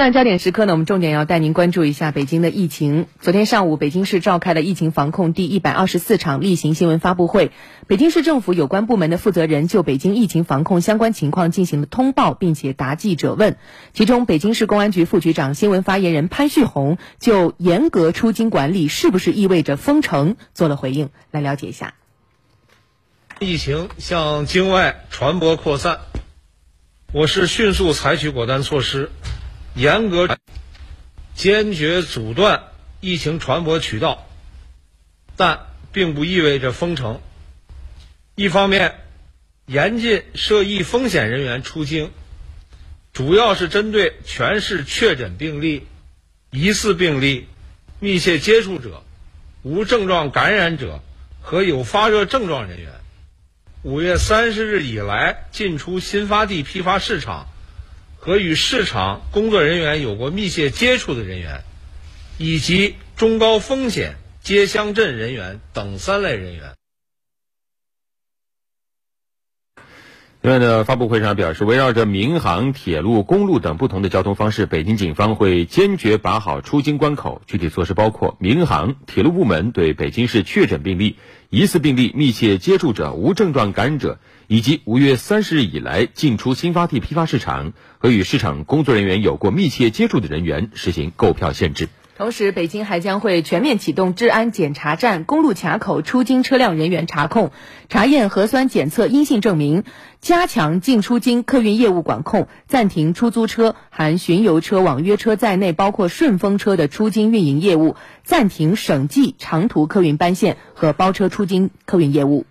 那焦点时刻呢，我们重点要带您关注一下北京的疫情。昨天上午，北京市召开了疫情防控第一百二十四场例行新闻发布会，北京市政府有关部门的负责人就北京疫情防控相关情况进行了通报，并且答记者问。其中，北京市公安局副局长、新闻发言人潘旭红就严格出京管理是不是意味着封城做了回应，来了解一下。疫情向境外传播扩散，我市迅速采取果断措施。严格、坚决阻断疫情传播渠道，但并不意味着封城。一方面，严禁涉疫风险人员出京，主要是针对全市确诊病例、疑似病例、密切接触者、无症状感染者和有发热症状人员。五月三十日以来进出新发地批发市场。和与市场工作人员有过密切接触的人员，以及中高风险街乡镇人员等三类人员。另外呢，发布会上表示，围绕着民航、铁路、公路等不同的交通方式，北京警方会坚决把好出京关口。具体措施包括：民航、铁路部门对北京市确诊病例、疑似病例、密切接触者、无症状感染者以及五月三十日以来进出新发地批发市场和与市场工作人员有过密切接触的人员实行购票限制。同时，北京还将会全面启动治安检查站、公路卡口出京车辆人员查控、查验核酸检测阴性证明，加强进出京客运业务管控，暂停出租车（含巡游车、网约车在内，包括顺风车）的出京运营业务，暂停省际长途客运班线和包车出京客运业务。